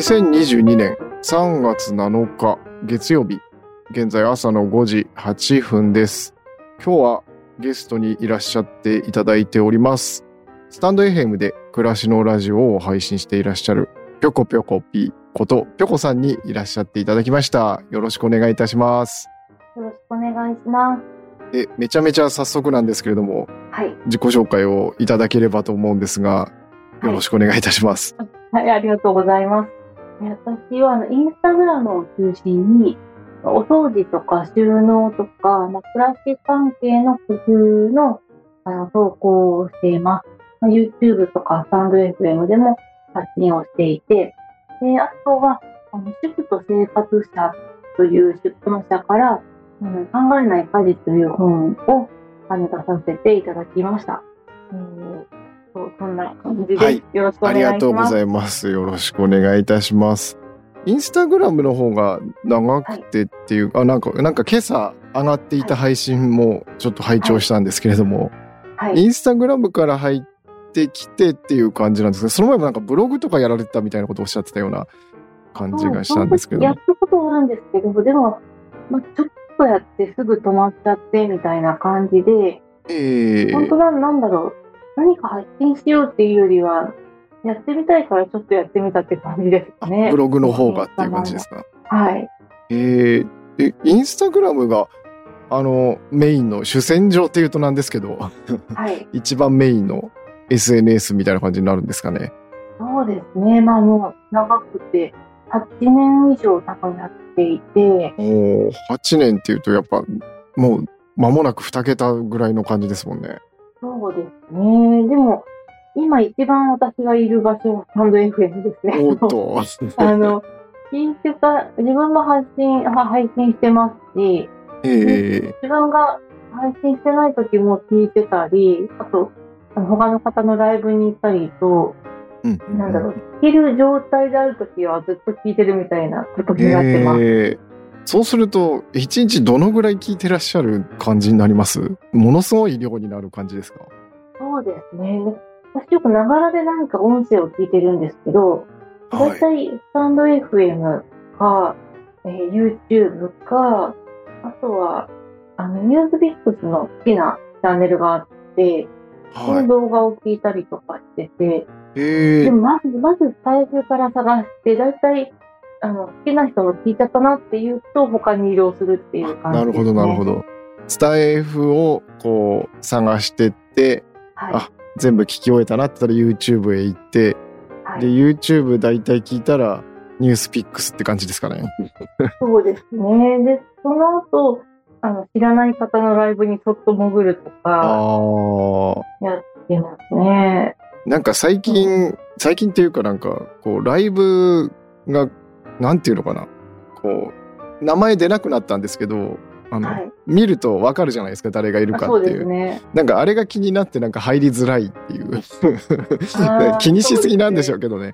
2022年3月7日月曜日、現在朝の5時8分です。今日はゲストにいらっしゃっていただいております。スタンド FM で暮らしのラジオを配信していらっしゃるぴょこぴょこぴーことぴょこさんにいらっしゃっていただきました。よろしくお願いいたします。よろしくお願いします。え、めちゃめちゃ早速なんですけれども、はい。自己紹介をいただければと思うんですが、よろしくお願いいたします。はい、ありがとうございます。え私はインスタグラムを中心に、お掃除とか収納とか、まあ、暮らし関係の工夫のあの投稿をしています。まあ YouTube とかスタンド FM でも発信をしていて、であとは、あの主婦と生活者という出版社から、うん、考えない家事という本をあの出させていただきました。えーそうそんな感じです。はいよろしくおあ願いします。りがとうございます。よろしくお願いいたします。インスタグラムの方が長くてっていう、あ、なんか、なんか今朝上がっていた配信もちょっと拝聴したんですけれども、はいインスタグラムから入ってきてっていう感じなんですけど、その前もなんかブログとかやられてたみたいなことをおっしゃってたような感じがしたんですけどやっ、たことあるんですけど、でも、まあ、ちょっとやってすぐ止まっちゃってみたいな感じで、ええ本当はなんだろう、何か発信しようっていうよりは、やってみたいからちょっとやってみたって感じですね。ブログの方がっていう感じですか？はい。えーえ、インスタグラムが、あの、メインの主戦場っていうとなんですけど、はい。一番メインの SNS みたいな感じになるんですかね。そうですね。まあもう長くて、8年以上多分やっていて、おー8年っていうとやっぱもう間もなく2桁ぐらいの感じですもんね。そうですね。でも、今一番私がいる場所はスタンド FM ですね。おっと。あの、聞いてた、自分も発信、は配信してますし、え自分が配信してない時も聞いてたり、あと、他の方のライブに行ったりと、なんだろう、聞ける状態である時はずっと聞いてるみたいなことになってます。えーそうすると、1日どのぐらい聞いてらっしゃる感じになります？ものすごい量になる感じですか？そうですね。で私よくながらで何か音声を聞いてるんですけど、だいたいスタンド FM か、えー YouTube か、あとは、あの、ニュースビックスの好きなチャンネルがあって、そはい。の動画を聞いたりとかしてて、えーでもまず、まず最初から探して、だいたい、あの、好きな人の聞いちゃったなっていうと、他に移動するっていう感じです、ね。なるほど、なるほ。ど。スタイフをこう探してって、はい。あ全部聞き終えたなって言ったら YouTube へ行って、で、はい、YouTube 大体聞いたら、ニュースピックスって感じですかね。そうですね。で、その後、あの、知らない方のライブにそっと潜るとあか、あ。やってますね。なんか最近、最近っていうかなんか、こう、ライブが、なんていうのかな。こう、名前出なくなったんですけど、あの、はい。見るとわかるじゃないですか、誰がいるかっていう。ですね。なんかあれが気になってなんか入りづらいっていう。ー 気にしすぎなんでしょうけどね。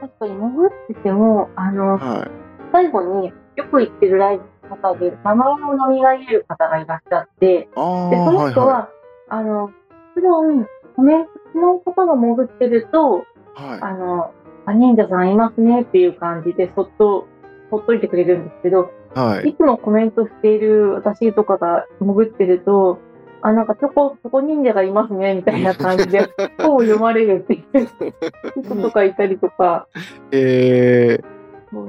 確かに潜ってても、あの、はい。最後によく行ってるライブの方で、名前を飲みがえる方がいらっしゃって、で、そのはいは人は、あの、もちろん、コメントしない方が潜ってると、い。はい。あの、あ、忍者さんいますねっていう感じで、そっと、ほっといてくれるんですけど、はい。いつもコメントしている私とかが潜ってると、あ、なんかそこ、そこ忍者がいますね、みたいな感じで、本を読まれるっていう人とかいたりとか、え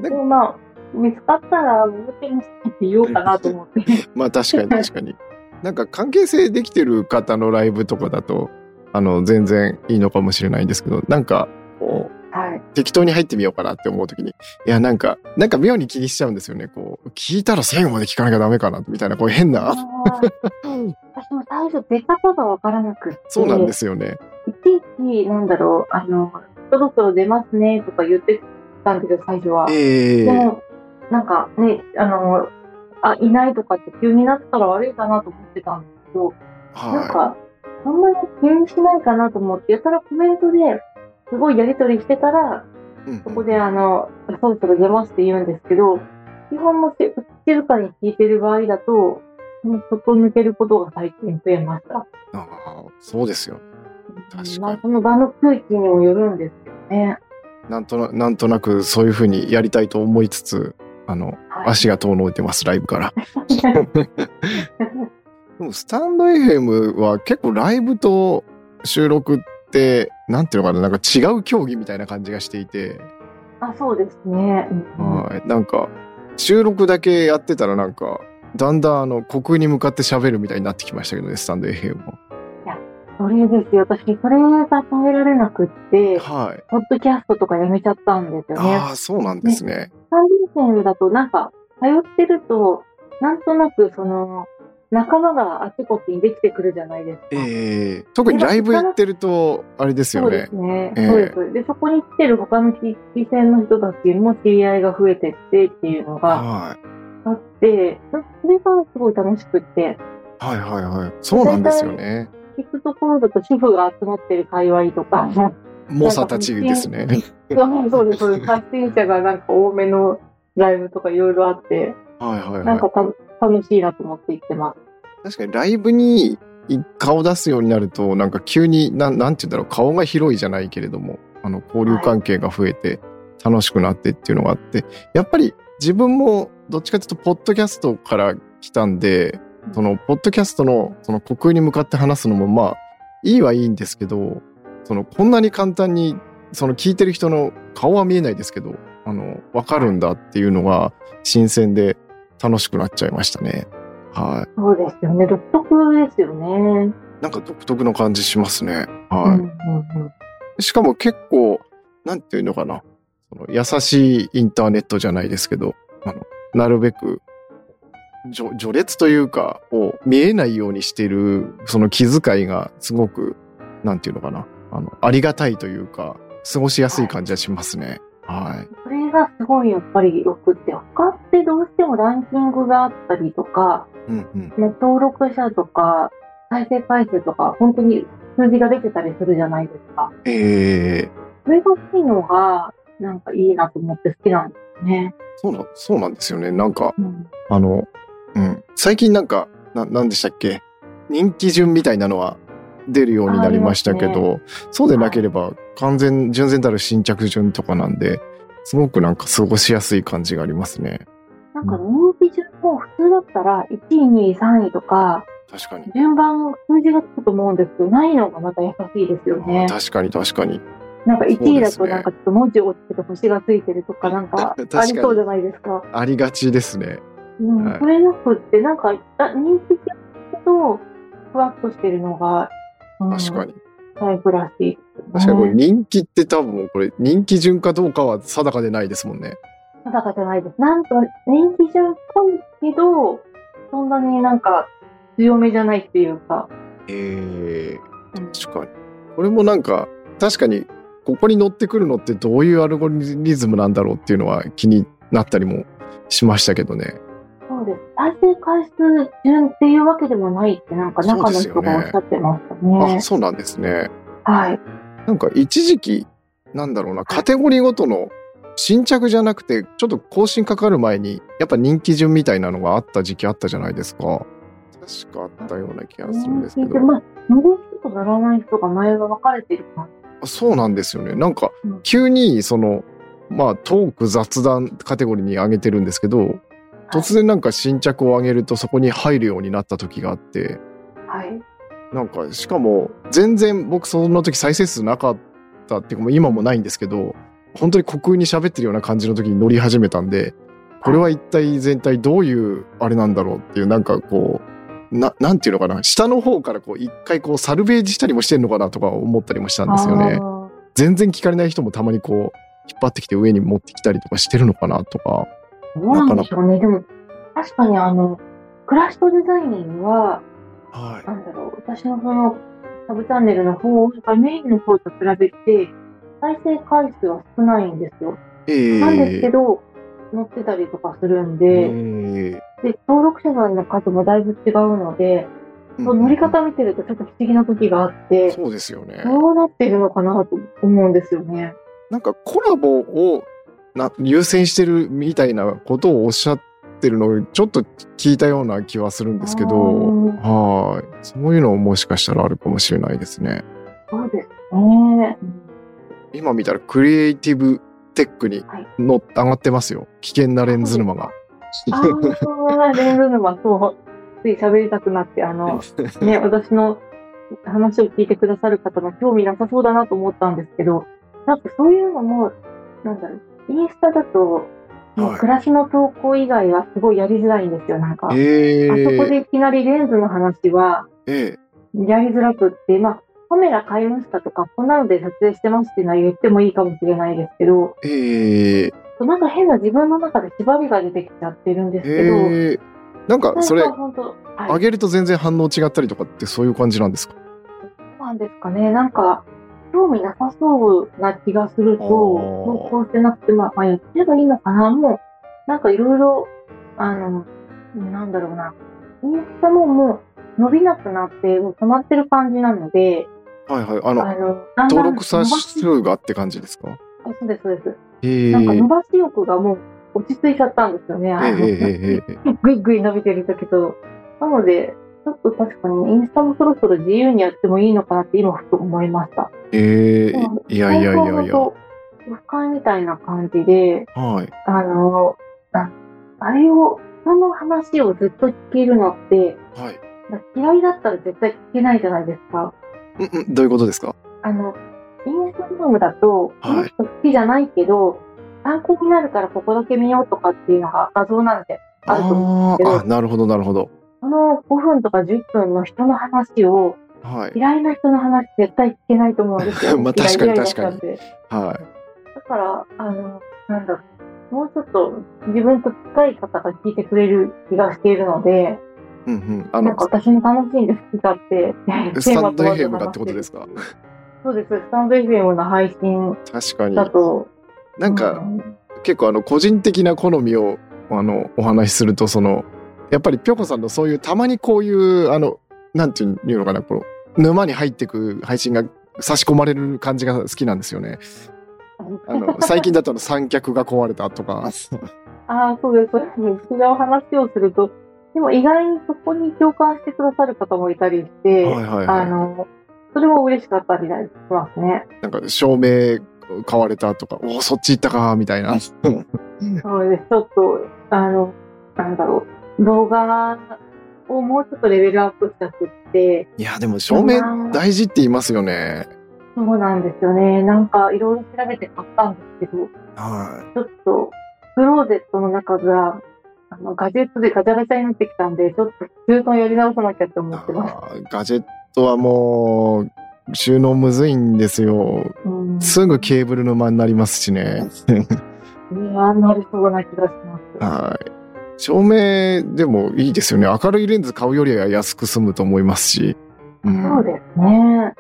でもまあ、見つかったら潜ってますって言おうかなと思って。ー、まあ確かに確かに。なんか関係性できてる方のライブとかだと、あの、全然いいのかもしれないんですけど、なんか、こう、はい。適当に入ってみようかなって思うときに、いや、なんか、なんか妙に気にしちゃうんですよね。こう、聞いたら最後まで聞かなきゃダメかな、みたいな、こう変な。私も最初出方がわからなくって。そうなんですよね。いちいち、なんだろう、あの、そろそろ出ますねとか言ってたんですよ、最初は。ええでも、なんかね、あの、あ、いないとかって急になったら悪いかなと思ってたんですけど、なんはか、あんまり気にしないかなと思って、やたらコメントですごいやりとりしてたら、い。うんそこであの、そろそろ出ますって言うんですけど、基本もし静かに聞いてる場合だと、その外抜けることが最近増えました。ああ、そうですよ。確かに。まあその場の空気にもよるんですけどね。なんとななんとなくそういうふうにやりたいと思いつつ、あの、はい足が遠のいてます、ライブから。でもスタンド FM は結構ライブと収録って、なんていうのかな、なんか違う競技みたいな感じがしていて、あ、そうですね。うんはい。なんか、収録だけやってたらなんか、だんだんあの、虚空に向かって喋るみたいになってきましたけどね、スタンド FM も。それですよ。私、それが耐えられなくって、はい。ポッドキャストとかやめちゃったんですよね。ああ、そうなんですね。スタンド FM だとなんか、通ってると、なんとなくその、仲間があちこちにできてくるじゃないですか。ええ特にライブやってると、あれですよねそうです。ね。ええそうです。で、そこに来てる他の地域線の人たちも知り合いが増えてってっていうのがはい。あって、それがすごい楽しくって、はいはいはい。そうなんですよね。聞くところだと主婦が集まってる界隈とか、猛者たちですね。そうそうです、そうです。発信者がなんか多めのライブとかいろいろあって、はいはいはいなんか。た楽しいなと思って行ってます。確かにライブに顔出すようになると、なんか急に、なんなんて言うんだろう、顔が広いじゃないけれども、あの、交流関係が増えて楽しくなってっていうのがあって、やっぱり自分もどっちかというと、ポッドキャストから来たんで、その、ポッドキャストの、その、虚空に向かって話すのも、まあ、いいはいいんですけど、その、こんなに簡単に、その、聞いてる人の顔は見えないですけど、あの、わかるんだっていうのが、新鮮で楽しくなっちゃいましたね。はい。そうですよね。独特ですよね。なんか独特の感じしますね。うんはうんうんい。しかも結構、なんていうのかな。その優しいインターネットじゃないですけど、あの、なるべく、序序列というか、を見えないようにしている、その気遣いがすごく、なんていうのかな。あの、ありがたいというか、過ごしやすい感じはしますね。はい。それがすごいやっぱりよくって、他ってどうしてもランキングがあったりとか、うんうん。ね、登録者とか、再生回数とか、本当に数字が出てたりするじゃないですか。ええそれがいいのが、なんかいいなと思って好きなんですね。そうな、そうなんですよね。なんか、うん、あの、うん。最近なんか、な、なんでしたっけ？人気順みたいなのは出るようになりましたけど、そうでなければ完全、純然たる新着順とかなんで、すごくなんか過ごしやすい感じがありますね。なんか人気順も普通だったら1位、2位、3位とか、確かに。順番、数字がつくと思うんですけど、ないのがまた優しいですよね。確かに確かに。なんか1位だとなんかちょっと文字落ちてて星がついてるとかなんか ありそうじゃないですか。ありがちですね。うん、はいそれなくって、なんかあ人気だけど、ふわっとしてるのが、うん、確かに。タイプらしいね。確かにこれ人気って多分これ人気順かどうかは定かでないですもんね。定かじゃないです。なんと、人気順っぽいけど、そんなになんか強めじゃないっていうか。ええうん確かに。これもなんか、確かに、ここに乗ってくるのってどういうアルゴリズムなんだろうっていうのは気になったりもしましたけどね。そうです。再生回数順っていうわけでもないって、なんか中の人がおっしゃってましたね。あ、そうなんですね。はい。なんか一時期、なんだろうな、カテゴリーごとの新着じゃなくて、ちょっと更新かかる前に、やっぱ人気順みたいなのがあった時期あったじゃないですか。確かあったような気がするんですけど。まあ、乗る人と乗らない人が前が分かれてるかそうなんですよね。なんかうん、急に、その、まあ、トーク雑談カテゴリーに上げてるんですけど、突然なんか新着を上げるとそこに入るようになった時があって、はい。なんか、しかも、全然僕その時再生数なかったっていうか、今もないんですけど、本当に虚空に喋ってるような感じの時に乗り始めたんで、これは一体全体どういうあれなんだろうっていう、なんかこう、な、なんていうのかな、下の方からこう一回こうサルベージしたりもしてんのかなとか思ったりもしたんですよね。あ全然聞かれない人もたまにこう、引っ張ってきて上に持ってきたりとかしてるのかなとか。ーどうなんでしょうね。でも、確かにあの、クラッシュデザインは、はい。なんだろう、私のその、サブチャンネルの方、メインの方と比べて、再生回数は少ないんですよ。ええなんですけど、載ってたりとかするんえで、えで、登録者さんの数もだいぶ違うので、うんそう乗り方見てるとちょっと不思議な時があって、そうですよね。どうなってるのかなと思うんですよね。なんかコラボをな優先してるみたいなことをおっしゃってるのをちょっと聞いたような気はするんですけど、はい。そういうのももしかしたらあるかもしれないですね。そうですね。今見たらクリエイティブテックに上がってますよ。危険なレンズ沼が。ああ、レンズ沼、そう。つい喋りたくなって、あの、ね、私の話を聞いてくださる方の興味なさそうだなと思ったんですけど、なんかそういうのも、なんだろう、インスタだと、暮らしの投稿以外はすごいやりづらいんですよ、なんか。えあそこー、でいきなりレンズの話はえやりづらくって、まあ、カメラ買いましたとか、こんなので撮影してますっていうのは言ってもいいかもしれないですけど、ー、え。ー、なんか変な自分の中で縛りが出てきちゃってるんですけど、えー、なんかそれなんか本当、はい。上げると全然反応違ったりとかってそういう感じなんですか？そうなんですかね。なんか、興味なさそうな気がすると、あー投稿してなくて、まあ、まあ、やってればいいのかな。もう、なんかいろいろ、あの、なんだろうな。インスタももう伸びなくなって、もう止まってる感じなので、はいはい。あの、あの、だんだん登録者数がって感じですか？あそうです、そうです。えなんか伸ー、ばし欲がもう落ち着いちゃったんですよね。あのえー、ぐいぐい伸びてる時と。なので、ちょっと確かにインスタもそろそろ自由にやってもいいのかなって今ふと思いました。えうんー、いやいやいやいや。オフ会みたいな感じで、はい。あの、ああれを、その話をずっと聞けるのって、はい。嫌いだったら絶対聞けないじゃないですか。うんうん、どういうことですか？あの、インスタグラムだと、好きじゃないけど、参考になるからここだけ見ようとかっていうのが画像なんであると思うんですけどあ、、なるほどなるほど。その5分とか10分の人の話を、はい。嫌いな人の話絶対聞けないと思うんですよ。まあ確かに確かにはい。だから、あの、なんだろう、もうちょっと自分と近い方が聞いてくれる気がしているので、うんうん。あのなんか、私も楽しんで好きだって、スタンド FM がってことですか？そうです、スタンド FM の配信確かに。だと。なんか、うん結構あの、個人的な好みを、あの、お話しすると、その、やっぱりぴょこさんのそういう、たまにこういう、あの、なんていうのかな、この、沼に入ってく配信が差し込まれる感じが好きなんですよね。あの、最近だと三脚が壊れたとか。ああ、そうです、そうです。違う話をすると、でも意外にそこに共感してくださる方もいたりして、はいはいあはい。の、それも嬉しかったりしますね。なんか、照明買われたとか、おお、そっち行ったか、みたいな。そうです。ちょっと、あの、なんだろう、動画をもうちょっとレベルアップしたくって、いや、でも照明大事って言いますよね。そうなんですよね。なんか、いろいろ調べて買ったんですけど、はちょっと、クローゼットの中が、あの、ガジェットでガチャガチャになってきたんで、ちょっと収納やり直さなきゃってい。思ってます。ガジェットはもう、収納むずいんですよ。うん。すぐケーブルの間になりますしね。いや、なりそうな気がします。はい。照明でもいいですよね。明るいレンズ買うよりは安く済むと思いますし。うんそうですね。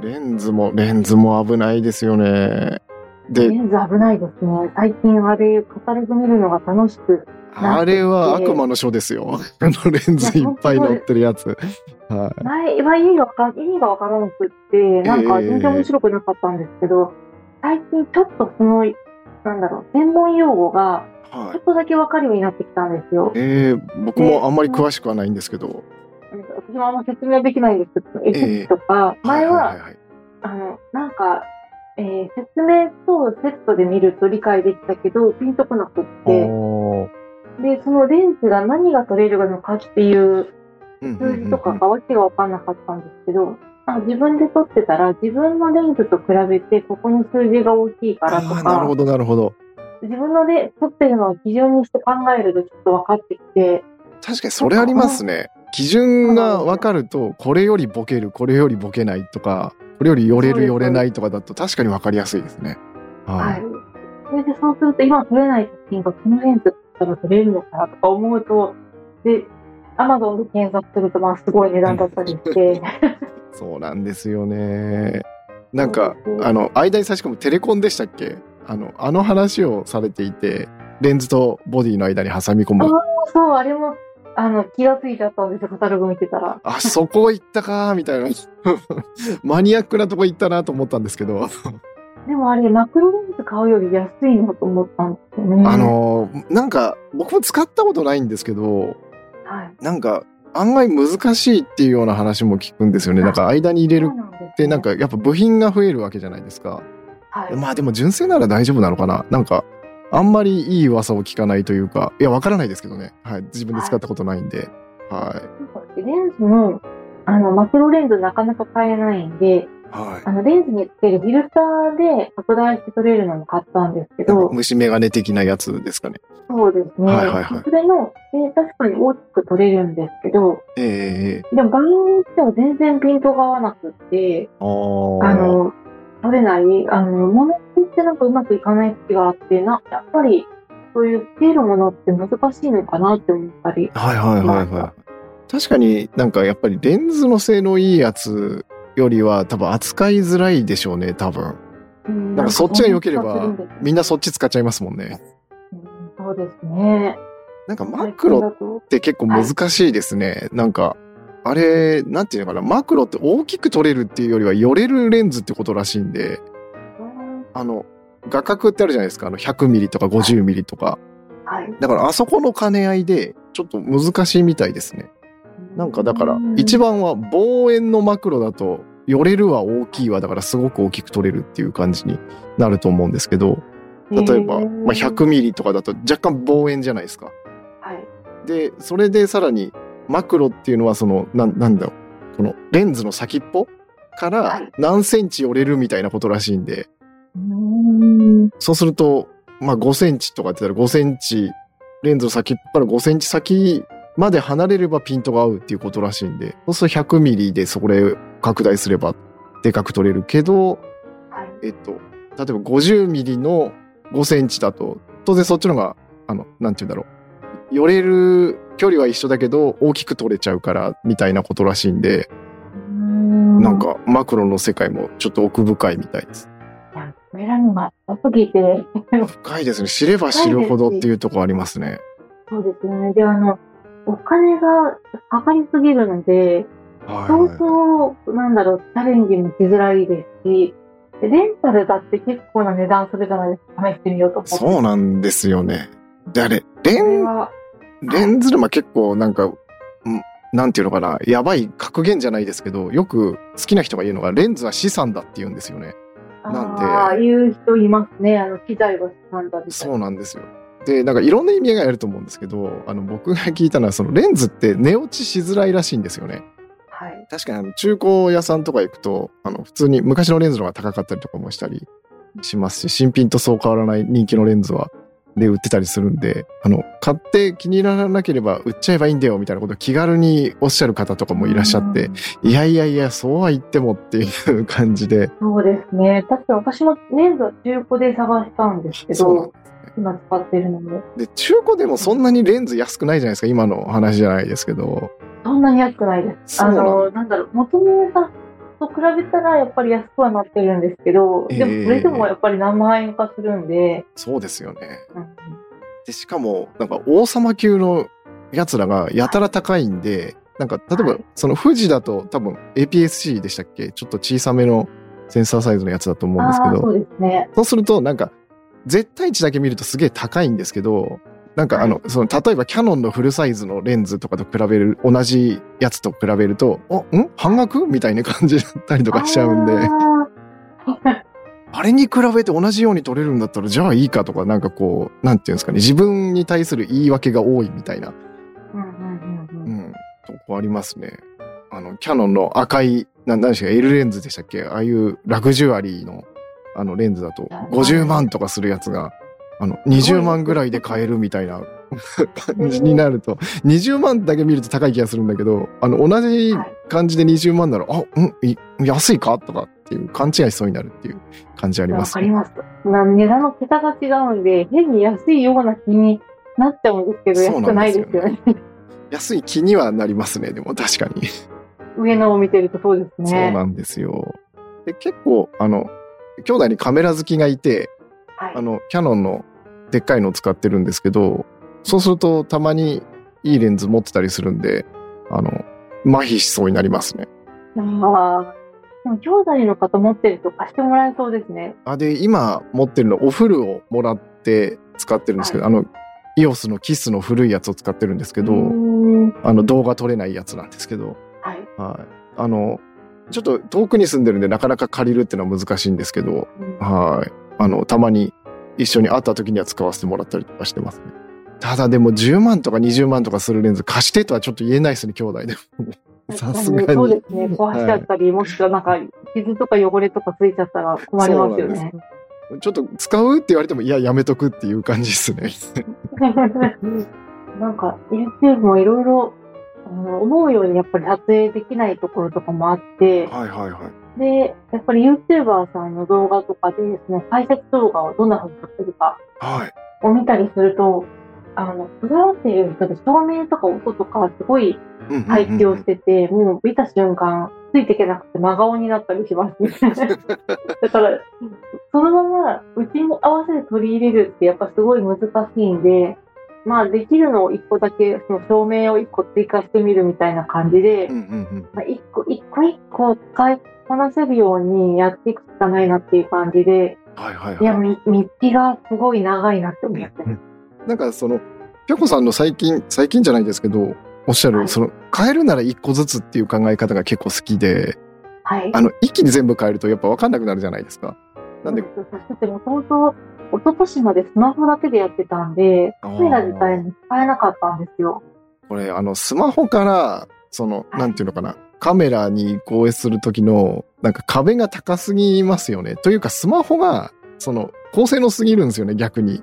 レンズも、レンズも危ないですよね。でレ、ンズ危ないですね。最近あれ、カタログ見るのが楽しく。あれは悪魔の書ですよ。あのレンズいっぱい乗ってるやつ。はい。前は意味がわか意味がわからなくって、なんか全然面白くなかったんですけど、最近ちょっとその、なんだろう、専門用語がはいちょっ。とだけわかるようになってきたんですよ。えー、僕もあんまり詳しくはないんですけど。私もあんま説明できないんですけど、え S とか、前は。あの、なんか、えー説明とセットで見ると理解できたけど、ピンとこなくって、で、そのレンズが何が撮れるのかっていう数字とかがわけが分かんなかったんですけど、あ自分で撮ってたら自分のレンズと比べてここの数字が大きいからとか、なるほど、なるほど。自分ので撮ってるのを基準にして考えるとちょっと分かってきて、確かにそれありますね。基準が分かると、これよりボケる、これよりボケないとか、これより寄れる、寄れないとかだと確かに分かりやすいですね。は。はいそれでそうすると今撮れない写真がこのレンズだったら撮れるのかなとか思うと、で、アマゾンで検索するとまあすごい値段だったりして、い。そうなんですよね。なんかあの、間に差し込むテレコンでしたっけ？あの、あの話をされていて、レンズとボディの間に挟み込む。そう、あれも、あの、気がついちゃったんですよ、カタログ見てたら。あ、そこ行ったか、みたいな。マニアックなとこ行ったなと思ったんですけど。でもあれ、マクロレンズ買うより安いのと思ったんですよね。あの、なんか、僕も使ったことないんですけど、はい。なんか、案外難しいっていうような話も聞くんですよね。なんか間に入れるってなんかやっぱ部品が増えるわけじゃないですか。はい。まあでも純正なら大丈夫なのかな？なんかあんまりいい噂を聞かないというか、いやわからないですけどね。はい。自分で使ったことないんで。はい。レンズも、あの、マクロレンズなかなか買えないんで、はい。あの、レンズにつけるフィルターで拡大して撮れるのも買ったんですけど、虫眼鏡的なやつですかね。そうですね。はいはいはいそれの、で確かに大きく撮れるんですけど、ええでも場合によっては全然ピントが合わなくって、あーあの、撮れない、あの、ものによってなんかうまくいかない時があって、な、やっぱり、そういうつけるものって難しいのかなって思ったり。はいはいはいはい。確かになんかやっぱりレンズの性能いいやつよりは多分扱いづらいでしょうね、多分。うんなんかそっちが良ければみんなそっち使っちゃいますもんね。うんそうですね。なんかマクロって結構難しいですね。なんか、あれ、なんていうのかな、マクロって大きく撮れるっていうよりは寄れるレンズってことらしいんで、うんあの、画角ってあるじゃないですか、あの100ミリとか50ミリとか。はい。だからあそこの兼ね合いでちょっと難しいみたいですね。なんかだから一番は望遠のマクロだと寄れるは大きいわだからすごく大きく撮れるっていう感じになると思うんですけど例えば、まあ、100ミリとかだと若干望遠じゃないですか。はい。でそれでさらにマクロっていうのはそのなんなんだろう。このレンズの先っぽからはい。何センチ寄れるみたいなことらしいんで。そうするとまあ5センチとかって言ったら5センチレンズの先っぽから5センチ先まで離れればピントが合うっていうことらしいんで。そうすると100ミリでそこで拡大すればでかく撮れるけどはい。えっと例えば50ミリの5センチだと当然そっちの方があのなんて言うんだろう。寄れる距離は一緒だけど大きく撮れちゃうからみたいなことらしいんでななん、かマクロの世界もちょっと奥深いみたいです。いやカメラにまたすぎて、深いですね。知れば知るほどっていうところありますね。そうですよね。で、あの、お金がかかりすぎるので、そうはい。はいそう、なんだろう、チャレンジもしづらいですし、でレンタルだって結構な値段するじゃないですか、試してみようと。そうなんですよね。であれレンレンズ沼結構なんか、んなんていうのかな、やばい格言じゃないですけど、よく好きな人が言うのが、レンズは資産だって言うんですよね。なんでああ、言う人いますね。あの、機材はなんだみたいそうなんですよ。で、なんかいろんな意味があると思うんですけど、あの、僕が聞いたのは、そのレンズって寝落ちしづらいらしいんですよね。はい。確かにあの中古屋さんとか行くと、あの、普通に昔のレンズの方が高かったりとかもしたりしますし、新品とそう変わらない人気のレンズは、で売ってたりするんで、あの、買って気に入らなければ売っちゃえばいいんだよみたいなことを気軽におっしゃる方とかもいらっしゃって、いやいやいや、そうは言ってもっていう感じで、そうですね。確か私もレンズは中古で探したんですけど、今使ってるのも、で、中古でもそんなにレンズ安くないじゃないですか、今の話じゃないですけど。そんなに安くないです。あの、なんだろう、元の値段と比べたらやっぱり安くはなってるんですけど、でえ。えもそれでもやっぱり何万円かするんで、そうですよね。うんで、しかも、なんか王様級のやつらがやたら高いんで、なんか、例えばはい、その富士だと多分 APS-C でしたっけ？ちょっと小さめのセンサーサイズのやつだと思うんですけど、そうですね。そうすると、なんか、絶対値だけ見るとすげえ高いんですけど、なんかあの、その、例えばキャノンのフルサイズのレンズとかと比べる、同じやつと比べると、お、ん？半額？みたいな感じだったりとかしちゃうんで、あれに比べて同じように撮れるんだったら、じゃあいいかとか、なんかこう、なんていうんですかね、自分に対する言い訳が多いみたいな、うんとこありますね。あの、キャノンの赤い、ななんでしたっけ、L レンズでしたっけああいうラグジュアリーの、あのレンズだと50万とかするやつが、あの、20万ぐらいで買えるみたいな感じになると、20万だけ見ると高い気がするんだけど、あの、同じはい感じで20万なら、あ、うん、い安いかとかっていう勘違いしそうになるっていう感じありますね。わかります。な値段の桁が違うんで、変に安いような気になっちゃうんですけど、そう安くないですよねよね。安い気にはなりますね、でも確かに。上のを見てるとそうですね。そうなんですよ。で結構、あの、兄弟にカメラ好きがいて、はいあの、キャノンのでっかいのを使ってるんですけど、そうするとたまにいいレンズ持ってたりするんで、あの、麻痺しそうになりますね。ああ。でも兄弟の方持ってると貸してもらえそうですね。あ、で、今持ってるの、おフルをもらって使ってるんですけど、あの、イオスのキスの古いやつを使ってるんですけど、あの動画撮れないやつなんですけど、はい。はい。あの、ちょっと遠くに住んでるんでなかなか借りるっていうのは難しいんですけど、うんはい。あの、たまに一緒に会った時には使わせてもらったりとかしてますね。ただでも10万とか20万とかするレンズ貸してとはちょっと言えないですね、兄弟でも。さすがに。そうですね。壊しちゃったり、もしくはなんか、傷とか汚れとかついちゃったら困りますよね。ちょっと使うって言われても、いや、やめとくっていう感じですね。なんか、YouTube もいろいろ、思うようにやっぱり撮影できないところとかもあって、はいはいはい。で、やっぱり YouTuber さんの動画とかで、その解説動画をどんな風に撮ってるかはい。を見たりすると、あの、関わっている人で照明とか音とかすごいうんうんうん配置をしてて、もう見た瞬間、ついていけなくて真顔になったりしますね。だから、そのままうちに合わせて取り入れるってやっぱすごい難しいんで、まあできるのを一個だけ、その照明を一個追加してみるみたいな感じでうん、うんうん。まあ、一個一個一個使いこなせるようにやっていくしかないなっていう感じで、はいはいいや、はい。み道がすごい長いなって思って。なんかその、ぴょこさんの最近、最近じゃないですけど、おっしゃる、はいその、変えるなら一個ずつっていう考え方が結構好きで、はい。あの、一気に全部変えるとやっぱ分かんなくなるじゃないですか。なんで、そうですそしてもともと、一昨年までスマホだけでやってたんで、カメラ自体も使えなかったんですよ。これ、あの、スマホから、その、はいなんていうのかな、カメラに移行する時の、なんか壁が高すぎますよね。というか、スマホが、その、高性能すぎるんですよね、逆に。い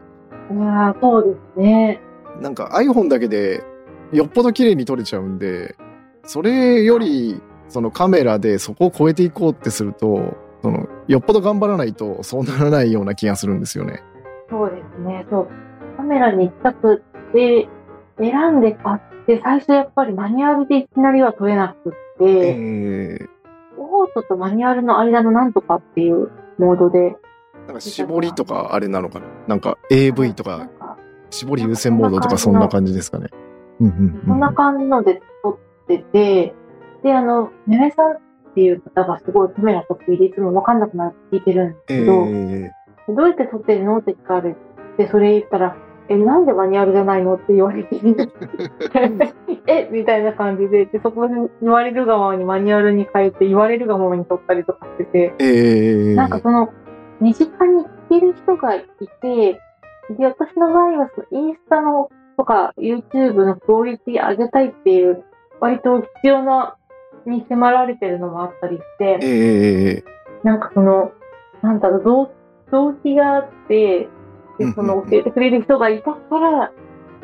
やーそうですね。なんか iPhone だけで、よっぽど綺麗に撮れちゃうんで、それより、そのカメラでそこを超えていこうってすると、その、よっぽど頑張らないと、そうならないような気がするんですよね。そうですね。そう。カメラに行きたくって、選んで買って、最初やっぱりマニュアルでいきなりは撮れなくって、えオートとマニュアルの間のなんとかっていうモードで、ー、なんか絞りとかあれなのかな？なんか AV とか、絞り優先モードとかそんな感じですかね。そんな感じので撮ってて、で、あの、めめさんっていう方がすごいカメラ得意でいつもわかんなくなって聞いてるんですけど、えどうやって撮ってるのって聞かれて、それ言ったら、え、なんでマニュアルじゃないのって言われて、えみたいな感じで、で、そこで言われるがままにマニュアルに変えて、言われるがままに撮ったりとかしてて、ー、えー、なんかその、身近に行ってる人がいて、で、私の場合はそのインスタのとか YouTube のクオリティ上げたいっていう、割と必要な、に迫られてるのもあったりして、えなんかその、なんだろう、動動機があって、で、その教えてくれる人がいたから、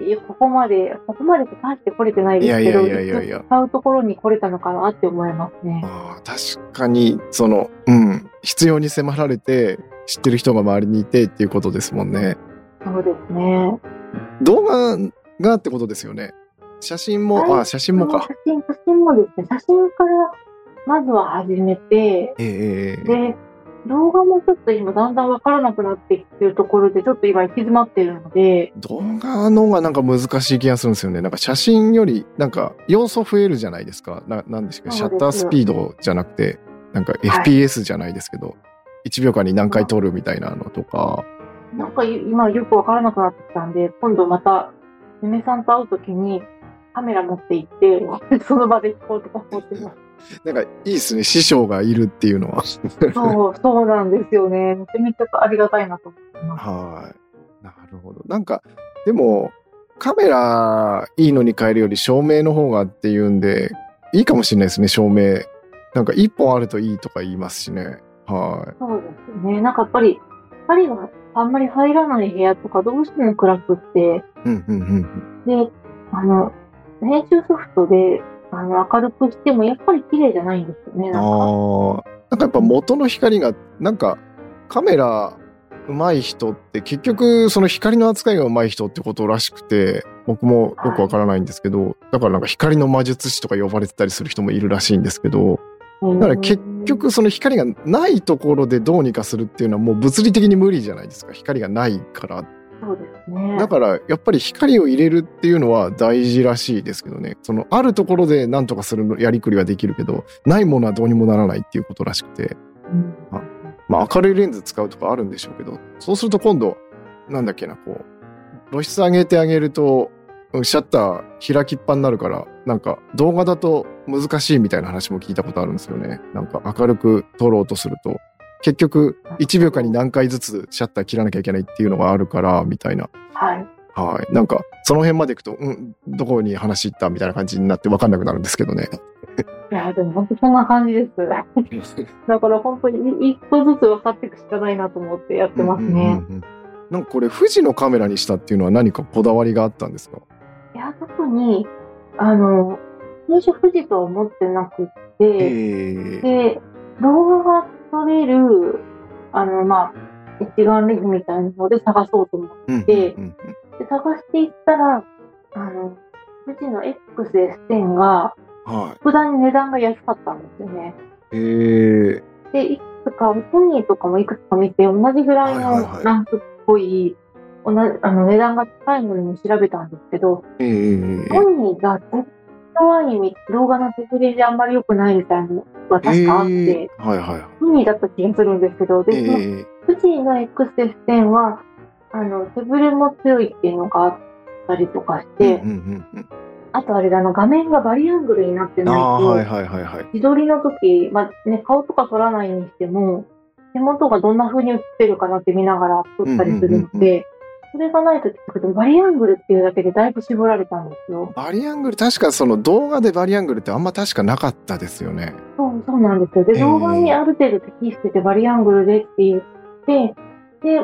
いやここまで、ここまでって大して来れてないですけど、いやいやいや使うところに来れたのかなって思いますね。あー確かに、その、うん、必要に迫られて、知ってる人が周りにいてっていうことですもんね。そうですね。動画がってことですよね。写真も、はいあ、写真もか。写真、写真もですね、写真からまずは始めて、ええで、動画もちょっと今だんだんわからなくなってきてるところで、ちょっと今行き詰まってるので、動画のがなんか難しい気がするんですよね。なんか写真より、なんか要素増えるじゃないですか。ななんですか、シャッタースピードじゃなくて、なんか FPS じゃないですけど、1秒間に何回撮るみたいなのとか。なんか今よくわからなくなってきたんで、今度また、嫁さんと会うときにカメラ持って行って、その場で聞こうとか思ってます。なんかいいですね。師匠がいるっていうのは。そう、そうなんですよね。めちゃめちゃありがたいなと思ってます。はい。なるほど。なんか、でも、カメラいいのに変えるより照明の方がっていうんで、いいかもしれないですね、照明。なんか一本あるといいとか言いますしね。はそうですね。なんかやっぱり、光があんまり入らない部屋とかどうしても暗くって、い。うんうんうん。で、あの、編集ソフトで、あの、明るくしてもやっぱり綺麗じゃないんですよね。なんか。なんかやっぱ元の光が、なんかカメラ上手い人って結局その光の扱いが上手い人ってことらしくて、僕もよくわからないんですけど、だからなんか光の魔術師とか呼ばれてたりする人もいるらしいんですけど、だから結局その光がないところでどうにかするっていうのはもう物理的に無理じゃないですか。光がないから。そうですね。だからやっぱり光を入れるっていうのは大事らしいですけどね。そのあるところで何とかするのやりくりはできるけど、ないものはどうにもならないっていうことらしくて。うんあまあ明るいレンズ使うとかあるんでしょうけど、そうすると今度、なんだっけな、こう、露出上げてあげると、うんシャッター開きっぱになるから、なんか動画だと難しいみたいな話も聞いたことあるんですよね。なんか明るく撮ろうとすると、結局1秒間に何回ずつシャッター切らなきゃいけないっていうのがあるから、みたいな。はい。はい。なんか、その辺まで行くと、うん、どこに話行ったみたいな感じになって分かんなくなるんですけどね。いや、でも本当そんな感じです。だから本当に一個ずつ分かっていくしかないなと思ってやってますね。うんうんうんうんなんかこれ、富士のカメラにしたっていうのは何かこだわりがあったんですか？いや、特に、あの、最初富士とは思ってなくって、ええで、動画が撮れる、あの、まあ、一眼レフみたいなので探そうと思って、うんでうんうん探していったら、あの、富士の XS10 が、は普段に値段が安かったんですよね。い。ええで、いくつか、ソニーとかもいくつか見て、同じぐらいはいはいはいのランクっぽい、同じあの値段が高いものも調べたんですけど、ええソニーが絶対に動画の手振りであんまり良くないみたいなのが確かあって、ええはいはいはい。ソニーだった気がするんですけど、で、ええ富士の XS10 は、あの、手ぶれも強いっていうのがあったりとかして、うんうんうんあとあれだ、あの、画面がバリアングルになってないあ、と、はいはいはいはい。自撮りの時、まあね、顔とか撮らないにしても、手元がどんな風に映ってるかなって見ながら撮ったりするのうんうんで、それがないとバリアングルっていうだけでだいぶ絞られたんですよ。バリアングル、確かその動画でバリアングルってあんま確かなかったですよね。そう、そうなんですよ。で、えー動画にある程度適しててバリアングルでって言って、で、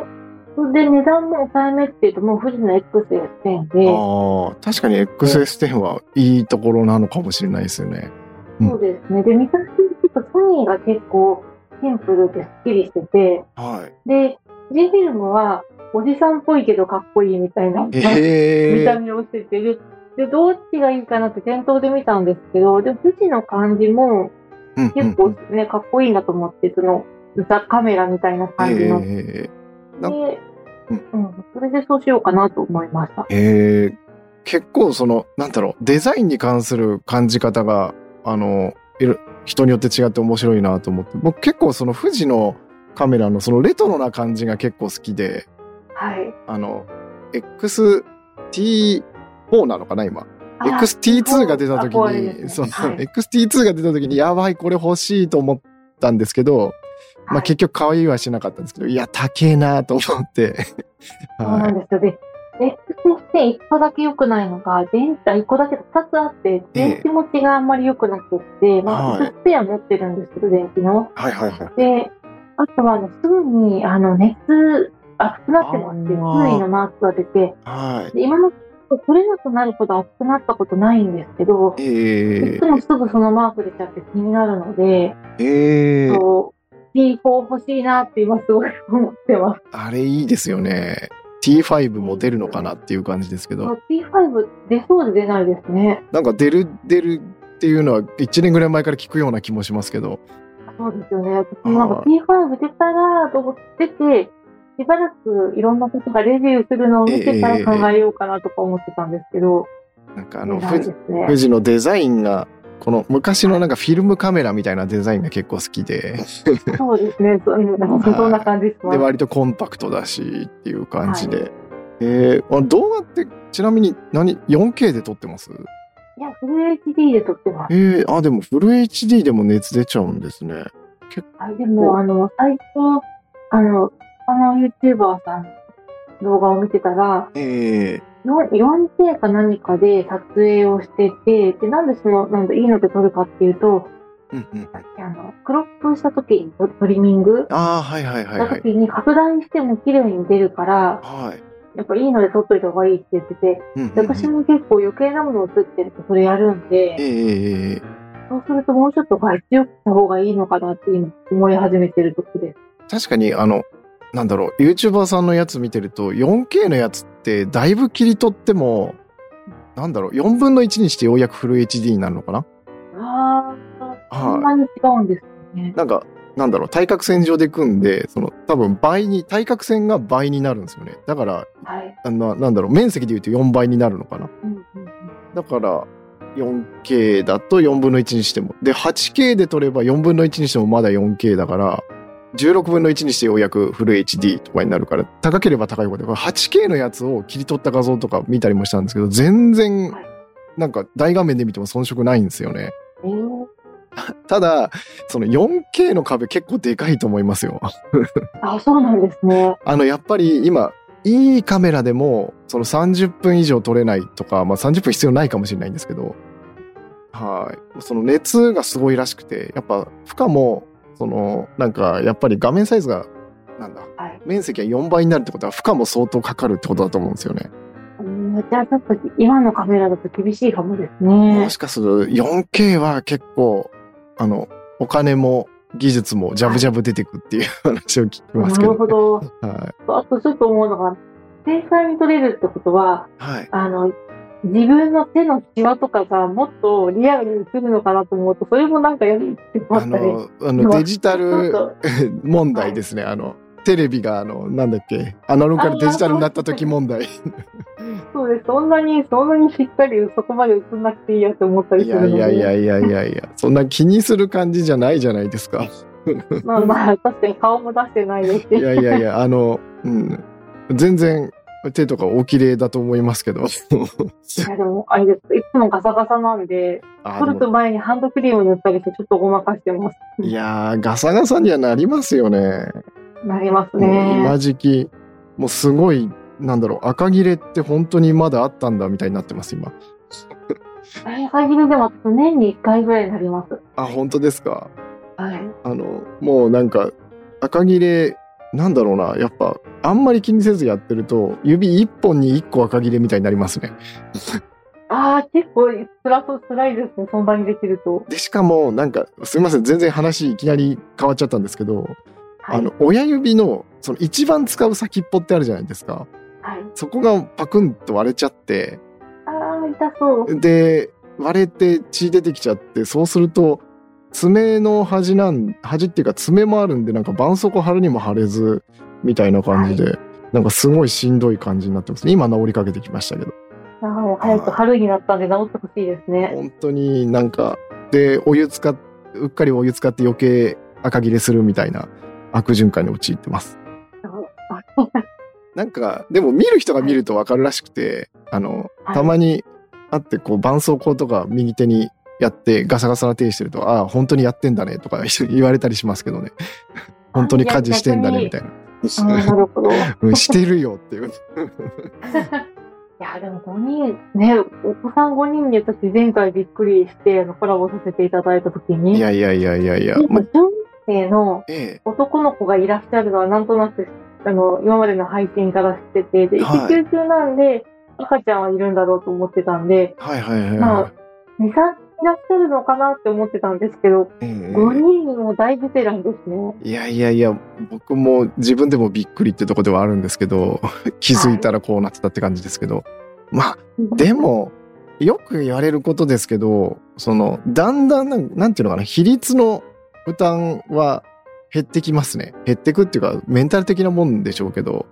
それで値段も抑えめっていうともう富士の XS10 で、ああ、確かに XS10 はいいところなのかもしれないですよね。うんそうですね。で、見た目でちょっとソニーが結構シンプルでスッキリしてて、はい。で、G フィルムはおじさんっぽいけどかっこいいみたいな、ええ見た目をしてて、で、でどっちがいいかなって店頭で見たんですけど、で、富士の感じもうんうん結構ね、かっこいいなと思って、その、ザ・カメラみたいな感じの。で、ええなうん、それでそうしようかなと思いました。ええ結構その、なんだろう、デザインに関する感じ方が、あの、いる人によって違って面白いなと思って、僕結構その富士のカメラのそのレトロな感じが結構好きで、はい。あの、XT4 なのかな、今？あ XT2 が出た時に、そう、ねはい XT2 が出た時に、やばい、これ欲しいと思ったんですけど、まあはい結局可愛いはしなかったんですけど、いや、高えなと思って。そうなはんですよ。で、XS 1個だけ良くないのが、電池、1個だけ2つあって、電池持ちがあんまり良くなくって、まあ、はいスペア持ってるんですけど、電池の。い。はいはいはい。で、あとは、あの、すぐに、あの、熱、熱くなってますって、あー水位のマークが出て、はい。で今のところ取れなくなるほど熱くなったことないんですけど、いえつもすぐそのマーク出ちゃって気になるので、ー、えー、そう、P4 欲しいなって今すごい思ってます。あれいいですよね。T5 も出るのかなっていう感じですけど、P5 出そうで出ないですね。なんか出る、出るっていうのは1年ぐらい前から聞くような気もしますけど、そうですよね。私もなんか P5 出たらと思ってて、しばらくいろんなことがレビューするのを見てから考えようかなとか思ってたんですけど、なんかあの、ね。富士のデザインが、この昔のなんかフィルムカメラみたいなデザインが結構好きで、そうですね。そうんそんな感じです。で、割とコンパクトだしっていう感じで。えー、あ動画ってちなみに何 ?4K で撮ってます？いや、フル HD で撮ってます。えー、あ、でもフル HD でも熱出ちゃうんですね。はい、でも、あの、最初、あの、あの YouTuber さんの動画を見てたら、えー、よ 4K か何かで撮影をしてて、で、なんでその、なんだ、いいので撮るかっていうと、うんうん。あの、クロップした時にトトリミングああ、はいはいはいしたはい。時に拡大しても綺麗に出るから、はい。やっぱいいので撮っといた方がいいって言ってて、うんうんうんで私も結構余計なもの映ってるとそれやるんで、えー、えーそうするともうちょっと画質良くした方がいいのかなって今思い始めてる時です。確かにあの、なんだろう、YouTuber さんのやつ見てると、4K のやつってだいぶ切り取っても、なんだろう、4分の1にしてようやくフル HD になるのかな？ああ、そんはなに違うんですねい。。なんか、なんだろう、対角線上で組んで、その、多分倍に、対角線が倍になるんですよね。だから、はい。あのなんだろう、面積で言うと4倍になるのかな？うんうんうんだから、4K だと4分の1にしても。で、8K で撮れば4分の1にしてもまだ 4K だから、16分の1にしてようやくフル HD とかになるから、高ければ高いほど、これ 8K のやつを切り取った画像とか見たりもしたんですけど、全然はい、なんか大画面で見ても遜色ないんですよね。えー、ただ、その 4K の壁結構でかいと思いますよ。あ、そうなんですね。あの、やっぱり今、いいカメラでも、その30分以上撮れないとか、まあ30分必要ないかもしれないんですけど、はい。その熱がすごいらしくて、やっぱ負荷も、その、なんか、やっぱり画面サイズが、なんだ、はい。面積が4倍になるってことは負荷も相当かかるってことだと思うんですよね。うんじゃあちょっと今のカメラだと厳しいかもですもね。しかすると 4K は結構、あの、お金も技術もジャブジャブ出てくっていう話を聞きますけど、なるほど。はい。あとちょっと思うのが、正解に撮れるってことは、はい。あの、自分の手のシワとかがもっとリアルに映るのかなと思うと、それもなんかやりって思あ。の、あのデジタルと問題ですね。あの、テレビが、あの、なんだっけ、アナログからデジタルになった時問題。そうです。そんなに、そんなにしっかりそこまで映んなくていいやって思ったりいするので。やいやいやいやいやいや、そんな気にする感じじゃないじゃないですか。まあまあ、確かに顔も出してないですし。いやいやいや、あの、うん。全然、手とかお綺麗だと思いますけど。いやでも、あれです。いつもガサガサなんで、あ撮ると前にハンドクリーム塗ったりして、ちょっとごまかしてます。いやー、ガサガサにはなりますよね。なりますね。今時期、もうすごい、なんだろう、赤切れって本当にまだあったんだみたいになってます、今。えー、限りでも年に1回ぐらいになります。あ、本当ですか？はい。あの、もうなんか、赤切れ、なんだろうな、やっぱ、あんまり気にせずやってると、指一本に一個赤切れみたいになりますね。ああ、結構辛そう、辛いですね。そんなにできると。で、しかも、なんか、すみません、全然話いきなり変わっちゃったんですけど、はい。あの、親指の、その一番使う先っぽってあるじゃないですか。はい。そこがパクンと割れちゃって、ああ、痛そう。で、割れて血出てきちゃって、そうすると、爪の端なん、端っていうか爪もあるんで、なんか絆創膏貼るにも貼れず、みたいな感じで、なんかすごいしんどい感じになってますね。今治りかけてきましたけど。あーもう早く春になったんで治ってほしいですね。本当になんか、で、お湯使っ、うっかりお湯使って余計赤切れするみたいな悪循環に陥ってます。なんか、でも見る人が見るとわかるらしくて、あの、はいたまにあって、こう、絆創膏とか右手にやってガサガサな手してると、ああ、本当にやってんだねとか言われたりしますけどね。本当に家事してんだねみたいな。なるほど。い うんしてるよっていう。や、でも5人、ね、お子さん5人で私前回びっくりして、あのコラボさせていただいたときに、いやいやいやいやいや。ま今、中生のええ。男の子がいらっしゃるのはなんとなく、あの、今までの配信から知ってて、で、はい育休中なんで、赤ちゃんはいるんだろうと思ってたんで、はいはいはいまあは、2、3いらっしゃるのかなって思ってたんですけど、い。ええ5人も大ベテランですね。いやいやいや、僕も自分でもびっくりってとこではあるんですけど、気づいたらこうなってたって感じですけど。まあ、でも、よく言われることですけど、その、だんだんなん、なんていうのかな、比率の負担は減ってきますね。減ってくっていうか、メンタル的なもんでしょうけど、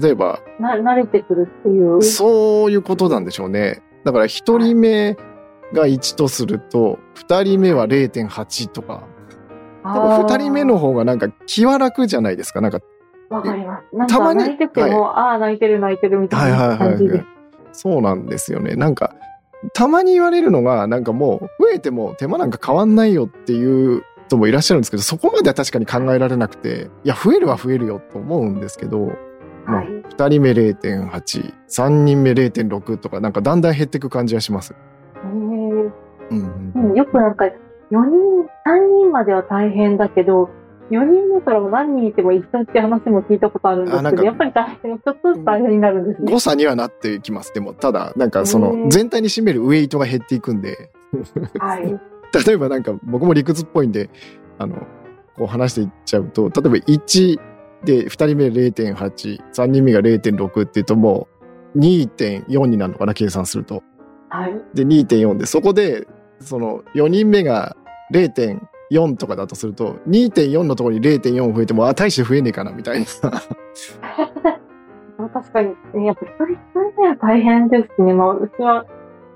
例えば、な慣れてくるっていう。そういうことなんでしょうね。だから、一人目が1とすると、二人目は0.8とか、多分二人目の方がなんか気は楽じゃないですか？なんか、わかります。なんたまにか泣いてても、ああ、泣いてる泣いてるみたいな感じで。そうなんですよね。なんか、たまに言われるのが、なんかもう、増えても手間なんか変わんないよっていう人もいらっしゃるんですけど、そこまでは確かに考えられなくて、いや、増えるは増えるよと思うんですけど、まあ、はい。2人目0.8、3人目0.6とか、なんかだんだん減っていく感じがします。うんでもよくなんか、4人、3人までは大変だけど、4人目からも何人いても一緒って話も聞いたことあるんですけど、やっぱり大変、ちょっとずつ大変になるんですね。誤差にはなってきます。でも、ただ、なんかその、うん全体に占めるウェイトが減っていくんで、はい。例えばなんか僕も理屈っぽいんで、あの、こう話していっちゃうと、例えば1で2人目0.8、3人目が0.6っていうともう2.4になるのかな、計算すると。はい。で、2.4で、そこで、その4人目が0.4とかだとすると、2.4のところに0.4増えても、あ、大して増えねえかな、みたいな。確かに、ね、やっぱ一人一人目は大変ですね。まあ、うちは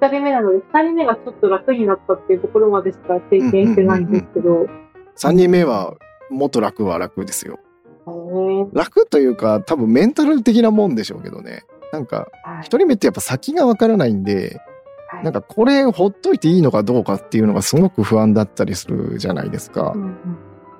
二人目なので、二人目がちょっと楽になったっていうところまでしか経験してないんですけど、3人目はもっと楽は楽ですよ。楽というか、多分メンタル的なもんでしょうけどね。なんか、はい一人目ってやっぱ先がわからないんで、はいなんかこれほっといていいのかどうかっていうのがすごく不安だったりするじゃないですかう。んうん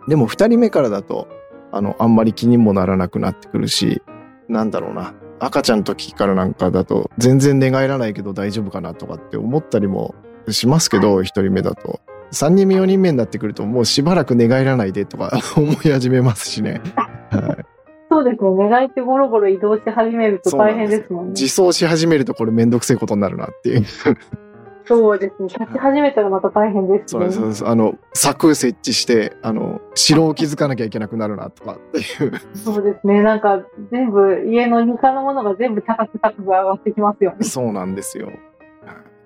でも二人目からだと、あの、あんまり気にもならなくなってくるし、なんだろうな。赤ちゃんの時からなんかだと、全然寝返らないけど大丈夫かなとかって思ったりもしますけど、一人目だと。三人目、四人目になってくると、もうしばらく寝返らないでとか 思い始めますしね。はいそうですね。寝返ってゴロゴロ移動し始めると大変ですもんね。自走し始めるとこれめんどくせえことになるなっていう。そうですね。立ち始めたらまた大変ですね。そうですそうです。あの、柵設置して、あの、城を築かなきゃいけなくなるなとかっていう。そうですね。なんか全部家の床のものが全部高く高く上がってきますよね。そうなんですよ。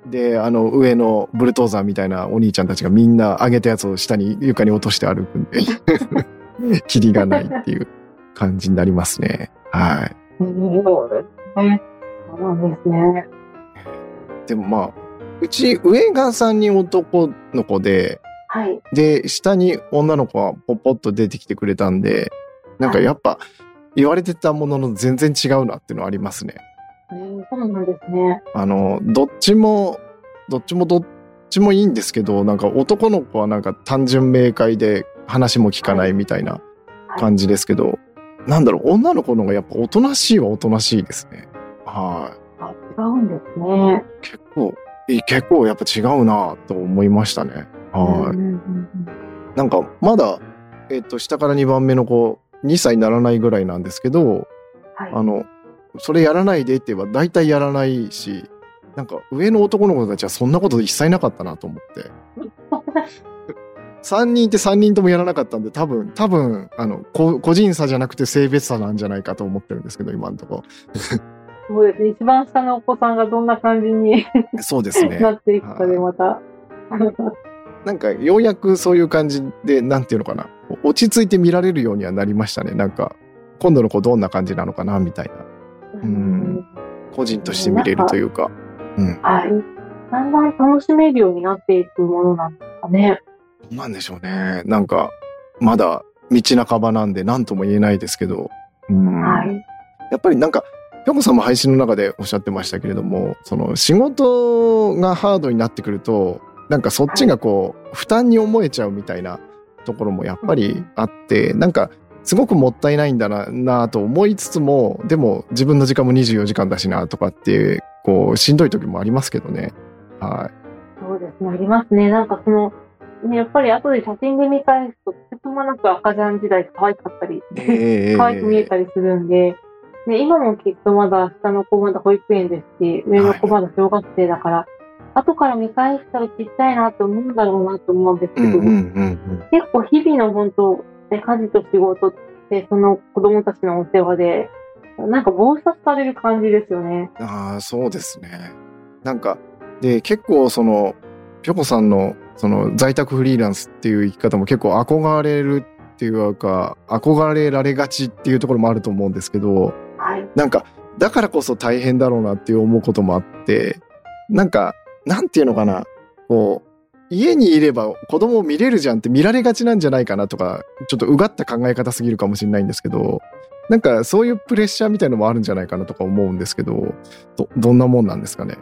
で、あの、上のブルトーザーみたいなお兄ちゃんたちがみんな上げたやつを下に床に落として歩くんで、キリがないっていう感じになりますね。はい。そうですね。そうですね。でもまあ、うち上が3人男の子で、はい。で、下に女の子がポッポッと出てきてくれたんで、なんかやっぱ言われてたものの全然違うなっていうのはありますね。えーそうなんですね。あの、どっちも、どっちもどっちもいいんですけど、なんか男の子はなんか単純明快で話も聞かないみたいな感じですけど、なんだろう、女の子の方がやっぱおとなしいはおとなしいですね。はあ、違うんですね。い。結構、い結構やっぱ違うなと思いましたね。はい。うんうんうんなんかまだ、えっと、下から2番目の子、2歳にならないぐらいなんですけど、はい。あの、それやらないでって言えば大体やらないし、なんか上の男の子たちはそんなこと一切なかったなと思って。3人って3人ともやらなかったんで、多分、多分、あの、こ個人差じゃなくて性別差なんじゃないかと思ってるんですけど、今のとこそうですね。一番下のお子さんがどんな感じにろ。そうですね。なっていくかでまた。なんか、ようやくそういう感じで、なんていうのかな。落ち着いて見られるようにはなりましたね。なんか、今度の子どんな感じなのかな、みたいな。ん個人として見れるというか。うん。はい。だんだん楽しめるようになっていくものなんですかね。なんでしょうね。なんか、まだ道半ばなんで何とも言えないですけど、うんはい。やっぱりなんか、ぴょこさんも配信の中でおっしゃってましたけれども、その仕事がハードになってくると、なんかそっちがこう、負担に思えちゃうみたいなところもやっぱりあって、なんか、すごくもったいないんだな、なと思いつつも、でも自分の時間も24時間だしなとかって、こう、しんどい時もありますけどね。はそうですね。ありますね。なんかその、ね、やっぱり後で写真で見返すと、とてつもなく赤ちゃん時代可愛かったり、い。え可愛く見えたりするんで、ね、今もきっとまだ下の子まだ保育園ですし、上の子まだ小学生だから、後から見返したらちっちゃいなって思うんだろうなと思うんですけど、うんうんうんうん。結構日々の本当、ね、家事と仕事って、その子供たちのお世話で、なんか暴殺される感じですよね。ああ、そうですね。なんか、で、結構その、ぴょこさんの、その、在宅フリーランスっていう生き方も結構憧れるっていうか、憧れられがちっていうところもあると思うんですけど、はい。なんか、だからこそ大変だろうなって思うこともあって、なんか、なんていうのかな、こう、家にいれば子供を見れるじゃんって見られがちなんじゃないかなとか、ちょっとうがった考え方すぎるかもしれないんですけど、なんかそういうプレッシャーみたいのもあるんじゃないかなとか思うんですけど、ど、どんなもんなんですかね？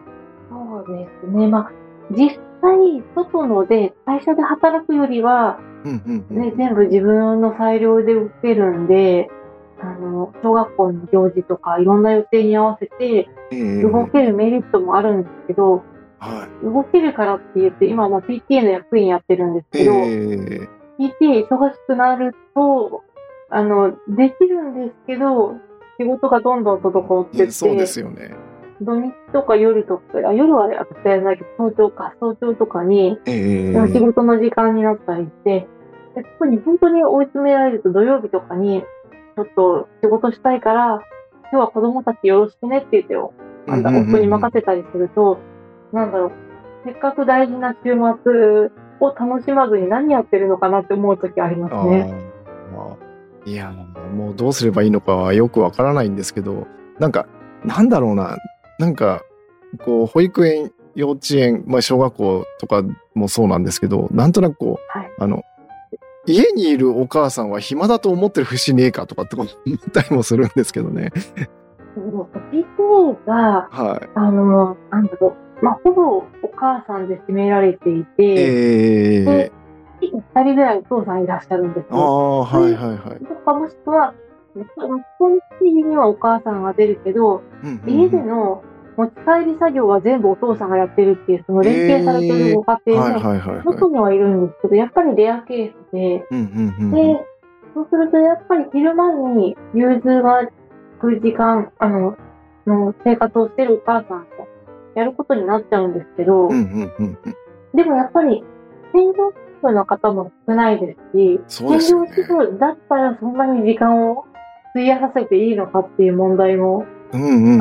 そうですね。まあ、実際、外ので、会社で働くよりは、うんうんうん。ね、全部自分の裁量で受けるんで、あの、小学校の行事とか、いろんな予定に合わせて、ええ動けるメリットもあるんですけど、は動けるからって言って、今、まあ、PTA の役員やってるんですい。けど、え PTA 忙しくなると、あの、できるんですけど、仕事がどんどん滞ってって、えそうですよね。土日とか夜とか、あ夜は私やらないけど、早朝か、早朝とかに、ええ。仕事の時間になったりして、で特に本当に追い詰められると土曜日とかに、ちょっと仕事したいから、今日は子供たちよろしくねって言ってよ、あんだ、夫に任せたりすると、なんだろう、せっかく大事な週末を楽しまずに何やってるのかなって思う時ありますあね。ー。いや、もうどうすればいいのかはよくわからないんですけど、なんか、なんだろうな、なんか、こう、保育園、幼稚園、まあ、小学校とかもそうなんですけど、なんとなくこう、はい。あの、家にいるお母さんは暇だと思ってる節ねえかとかって思ったりもするんですけどね。もう PTA が、はい。あの、なんだろう、まあ、ほぼお母さんで占められていて、ええで二人ぐらいお父さんいらっしゃるんですあよ。あ、はいはいはい。とかもしくは、学校の次にはお母さんが出るけど、うんうん家での持ち帰り作業は全部お父さんがやってるっていう、その連携されてるご家庭はいも、はいはいはい。中にはいるんですけど、やっぱりレアケースで、うんうんうんうん。で、そうするとやっぱり昼間に融通が利く時間、あの、の生活をしてるお母さんがやることになっちゃうんですけど、うんうんうんうん。でもやっぱり専業主婦の方も少ないですし、専業主婦だったらそんなに時間を費やさせていいのかっていう問題も。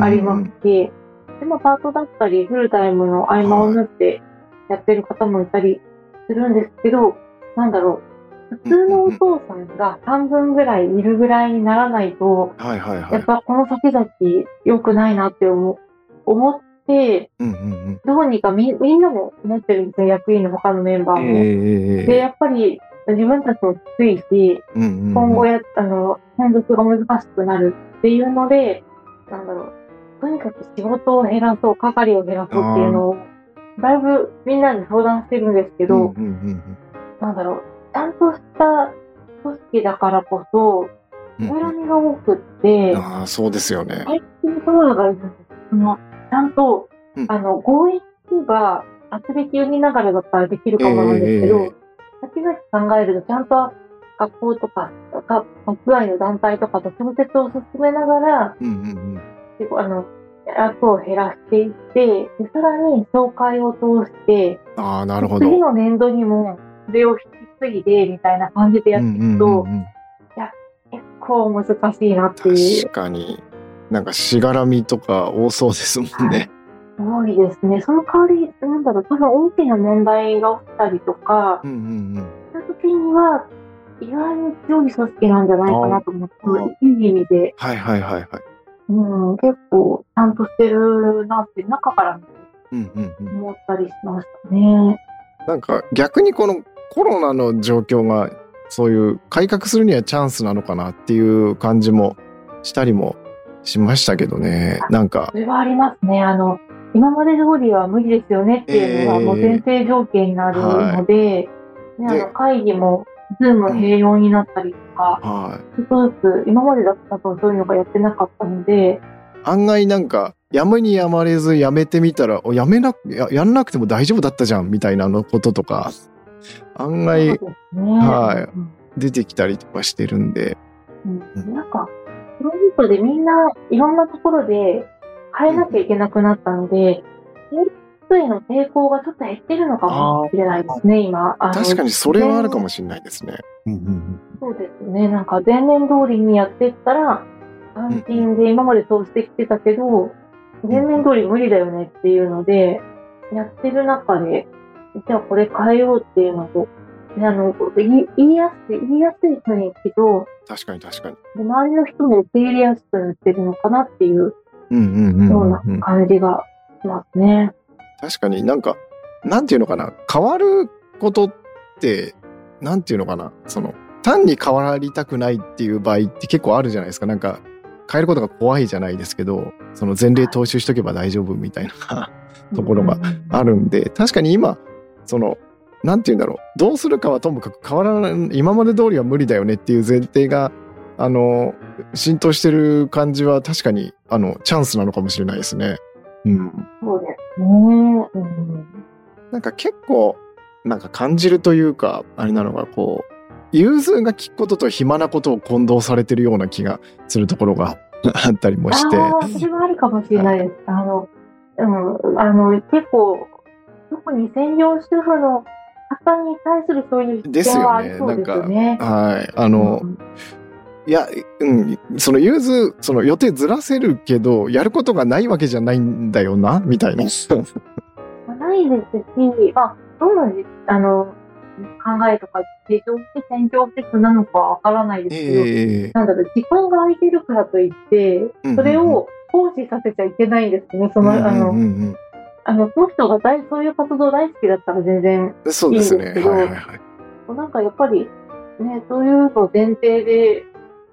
ありますし、でもパートだったりフルタイムの合間を縫ってやってる方もいたりするんですけど、なんだろう、普通のお父さんが半分ぐらいいるぐらいにならないと。やっぱこの先々良くないなって思って。どうにかみみんなも思ってるんですよ、役員の他のメンバーも。ええで、やっぱり自分たちもきついし、うんうんうん。今後や、あの、変続が難しくなるっていうので、なんだろう、とにかく仕事を減らそう、係を減らそうっていうのを、だいぶみんなに相談してるんですけど、うんうんうんなんだろう、ちゃんとした組織だからこそ、うんうん。恨みが多くって、ああ、そうですよね。最近どうがいるんですその、ちゃんとうん、あの、強引には、圧力読みながらだったらできるかもなんですけど、ええ先々考えると、ちゃんと学校とか、が国外の団体とかと調節を進めながら、うんうん結構あの、役を減らしていって、でさらに総会を通して、うん。ああ、なるほど。次の年度にもそれを引き継いで、みたいな感じでやっていくと、うんうんうんうん結構難しいなっていう確。かに。なんかしがらみとか多そうですもんね。多いですね。その代わり、なんだろう、多分大きな問題が起きたりとか、うんうんうん。そういう時には、意外に強い組織なんじゃないかなと思ってあ、いい意味で、はいはいはいはい。うん、結構ちゃんとしてるなって中からうんうんうん。思ったりしましたね。なんか逆にこのコロナの状況がそういう改革するにはチャンスなのかなっていう感じもしたりもしましたけどね。なんかそ、れはありますね。あの、今まで通りは無理ですよねっていうのがええもう前提条件になるので、ね、あでの会議も、ズーム併用になったりとか、はちょっとずつ、今までだったとそういうのがやってなかったので、い。案外なんか、やむにやまれずやめてみたら、おやめなく、ややんなくても大丈夫だったじゃんみたいなのこととか、案外ね。はいうん出てきたりとかしてるんで。うんなんか、プロジェクトでみんないろんなところで変えなきゃいけなくなったので、人への抵抗がちょっと減ってるのかもしれないですね、今。確かにそれはあるかもしれないですね。うんうんそうですね。なんか前年通りにやってったら、安心で今までそうしてきてたけど、前年通り無理だよねっていうので、やってる中で、じゃあこれ変えようっていうのと、であの言い言いやすい、言いやすい雰囲気と、確かに確かに。で周りの人も受け入れやすくなってるのかなっていううんうんうんよううんう。なん感じがしますね。確かになんか、なんていうのかな、変わることって、なんていうのかな、その、単に変わりたくないっていう場合って結構あるじゃないですか。なんか、変えることが怖いじゃないですけど、その前例踏襲しとけば大丈夫みたいな ところがあるんで、確かに今、その、なんていうんだろう、どうするかはともかく変わらない、今まで通りは無理だよねっていう前提が、あの、浸透してる感じは確かに、あの、チャンスなのかもしれないですね。うん。そうですね。うんなんか結構、なんか感じるというか、あれなのが、こう、融通が利くことと暇なことを混同されてるような気がするところが あったりもして。ああ、それはあるかもしれないです。あの、うん、あの、結構、特に専業主婦の方に対するそういう視点はありそうですよね。はい。あの、うんいや、うん、その融通、その予定ずらせるけど、やることがないわけじゃないんだよな、みたいな。まあないですし、まあ、どんなじあの考えとか、事情的、専業的なのかわからないですけど、ええなんだろう、時間が空いてるからといって、それを行使させちゃいけないんですね。その、あの、あの、その人が大そういう活動大好きだったら全然、うんそうですね。いいんですけどはいはいはい。なんかやっぱり、ね、そういうの前提で、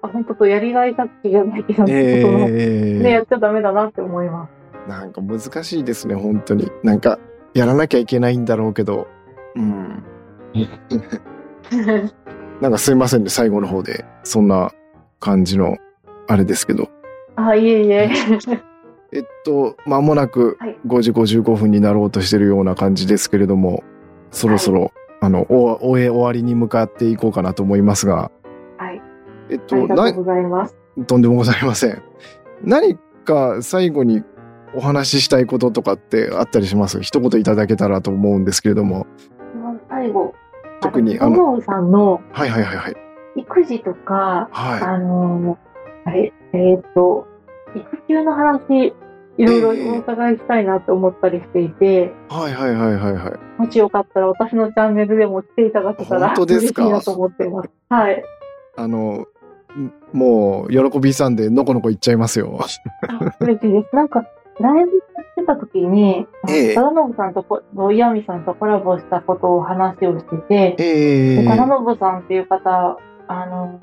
あ本当とやりがい作詞じゃないけど、えそのえね、やっちゃダメだなって思います。なんか難しいですね、本当に。なんか、やらなきゃいけないんだろうけど、うん。なんかすいませんね、最後の方で。そんな感じの、あれですけど。あ、いえいえ。えっと、間もなくはい5時55分になろうとしてるような感じですけれども、そろそろ、あの、お終え終わりに向かっていこうかなと思いますが、はい。えっあと、なりがとうございます。とんでもございません。何か最後にお話ししたいこととかってあったりします？一言いただけたらと思うんですけれども。最後、特にあの、さんのはいはいはいはい。育児とか、はあの、あれ、えっ、と、育休の話、いろいろお伺いしたいなと思ったりしていて、い。はいはいはいはいはい。もしよかったら私のチャンネルでも来ていただけたら本当ですか？嬉しいなと思ってます。はい。あの、んもう、喜びさんでのこのこ言っちゃいますよ。あ嬉しいです。なんか、ライブやってた時に、ええ忠信さんとこ、岩見さんとコラボしたことを話をしてて、ええで忠信さんっていう方、あの、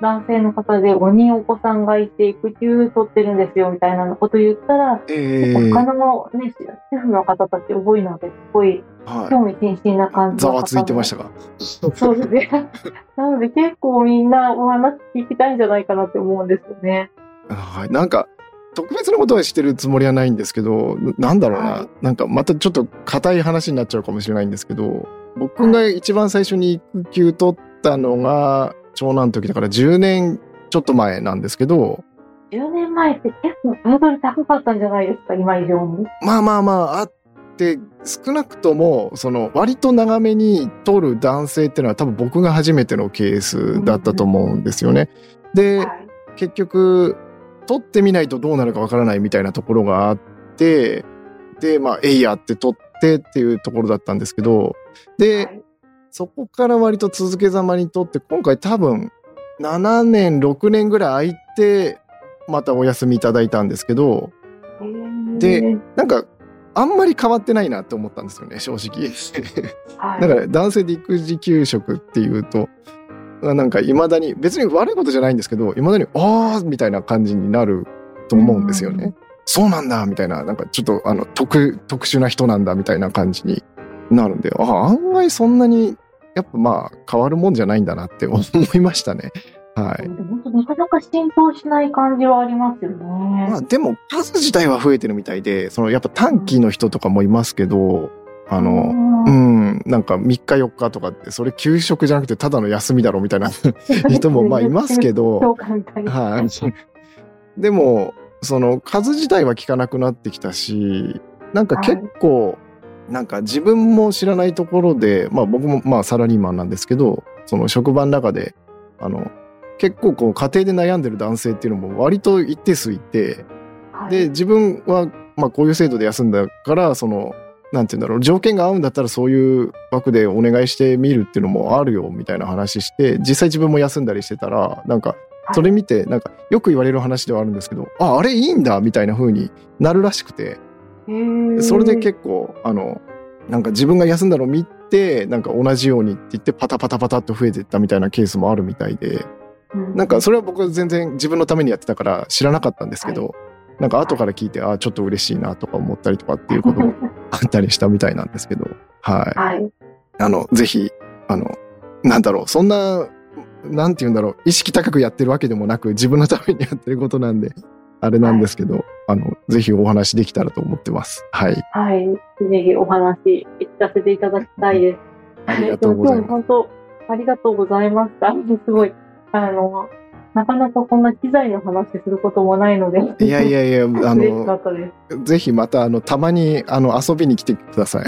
男性の方で5人お子さんがいて育休取ってるんですよみたいなこと言ったら、ええ他のね、主婦の方たち多いので、すごいは興味津々な感い。じざわついてましたか？そうですね。なので結構みんなお話聞きたいんじゃないかなって思うんですよね。はい。なんか、特別なことはしてるつもりはないんですけど、ななんだろうな。はいなんか、またちょっと硬い話になっちゃうかもしれないんですけど、僕が一番最初に育休取ったのが、長男の時だから10年ちょっと前なんですけど、10年前って結構ハードル高かったんじゃないですか、今以上に。まあまあまああって、少なくとも、その、割と長めに取る男性っていうのは多分僕が初めてのケースだったと思うんですよね。で、はい。結局、取ってみないとどうなるかわからないみたいなところがあって、で、まあ、えいやって取ってっていうところだったんですけど、で、はいそこから割と続けざまにとって、今回多分、7年、6年ぐらい空いて、またお休みいただいたんですけど、で、なんか、あんまり変わってないなって思ったんですよね、正直。はい、だから男性で育児休職っていうと、なんか未だに、別に悪いことじゃないんですけど、未だに、あーみたいな感じになると思うんですよね。うんそうなんだみたいな、なんかちょっとあの特特殊な人なんだみたいな感じになるんで、あ案外そんなにやっぱまあ変わるもんじゃないんだなって思いましたね。はい。本当なかなか浸透しない感じはありますよね。まあでも数自体は増えてるみたいで、そのやっぱ短期の人とかもいますけど、あの、ううんん、なんか3日4日とかって、それ休職じゃなくてただの休みだろみたいな 人もまあいますけど。はい。でも、その数自体は効かなくなってきたし、なんか結構、なんか自分も知らないところで、まあ僕もまあサラリーマンなんですけど、その職場の中で、あの、結構こう家庭で悩んでる男性っていうのも割と一定数いて、はい。で、自分はまあこういう制度で休んだから、その、なんて言うんだろう、条件が合うんだったらそういう枠でお願いしてみるっていうのもあるよみたいな話して、実際自分も休んだりしてたら、なんかはい。それ見て、なんかよく言われる話ではあるんですけど、あ、あれいいんだみたいな風になるらしくて、それで結構、あの、なんか自分が休んだのを見て、なんか同じようにって言ってパタパタパタっと増えていったみたいなケースもあるみたいで、うんなんかそれは僕全然自分のためにやってたから知らなかったんですけど、なんか後から聞いて、あちょっと嬉しいなとか思ったりとかっていうことも あったりしたみたいなんですけど、はい。はい。あの、ぜひ、あの、なんだろう、そんな、なんて言うんだろう、意識高くやってるわけでもなく、自分のためにやってることなんで、あれなんですけど、あの、ぜひお話できたらと思ってます。はい。はい。ぜひお話聞かせていただきたいです。ありがとうございます。本当、ありがとうございました。すごい、あの、なかなかこんな機材の話することもないので。いやいやいや、あの。ぜひまた、あの、たまに、あの、遊びに来てください。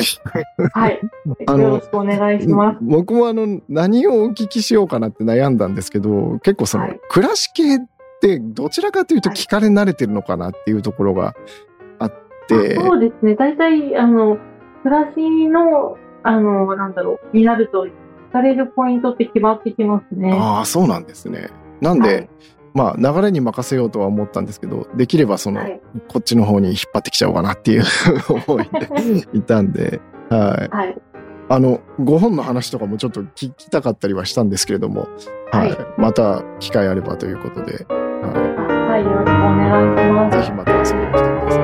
はい。よろしくお願いします。僕もあの、何をお聞きしようかなって悩んだんですけど、結構その、はい暮らし系ってどちらかというと聞かれ慣れてるのかなっていうところがあって、そうですね。大体、あの、暮らしの、あの、なんだろう、になると、聞かれるポイントって決まってきますね。ああ、そうなんですね。なんで、はいまあ、流れに任せようとは思ったんですけど、できればその、はいこっちの方に引っ張ってきちゃおうかなっていう 思いでいたんで、はい。はい。あの、ご本の話とかもちょっと聞きたかったりはしたんですけれども、はい。はいまた機会あればということで、ははい、よろしくお願いしまい。すぜ。ひまた遊びに来てください。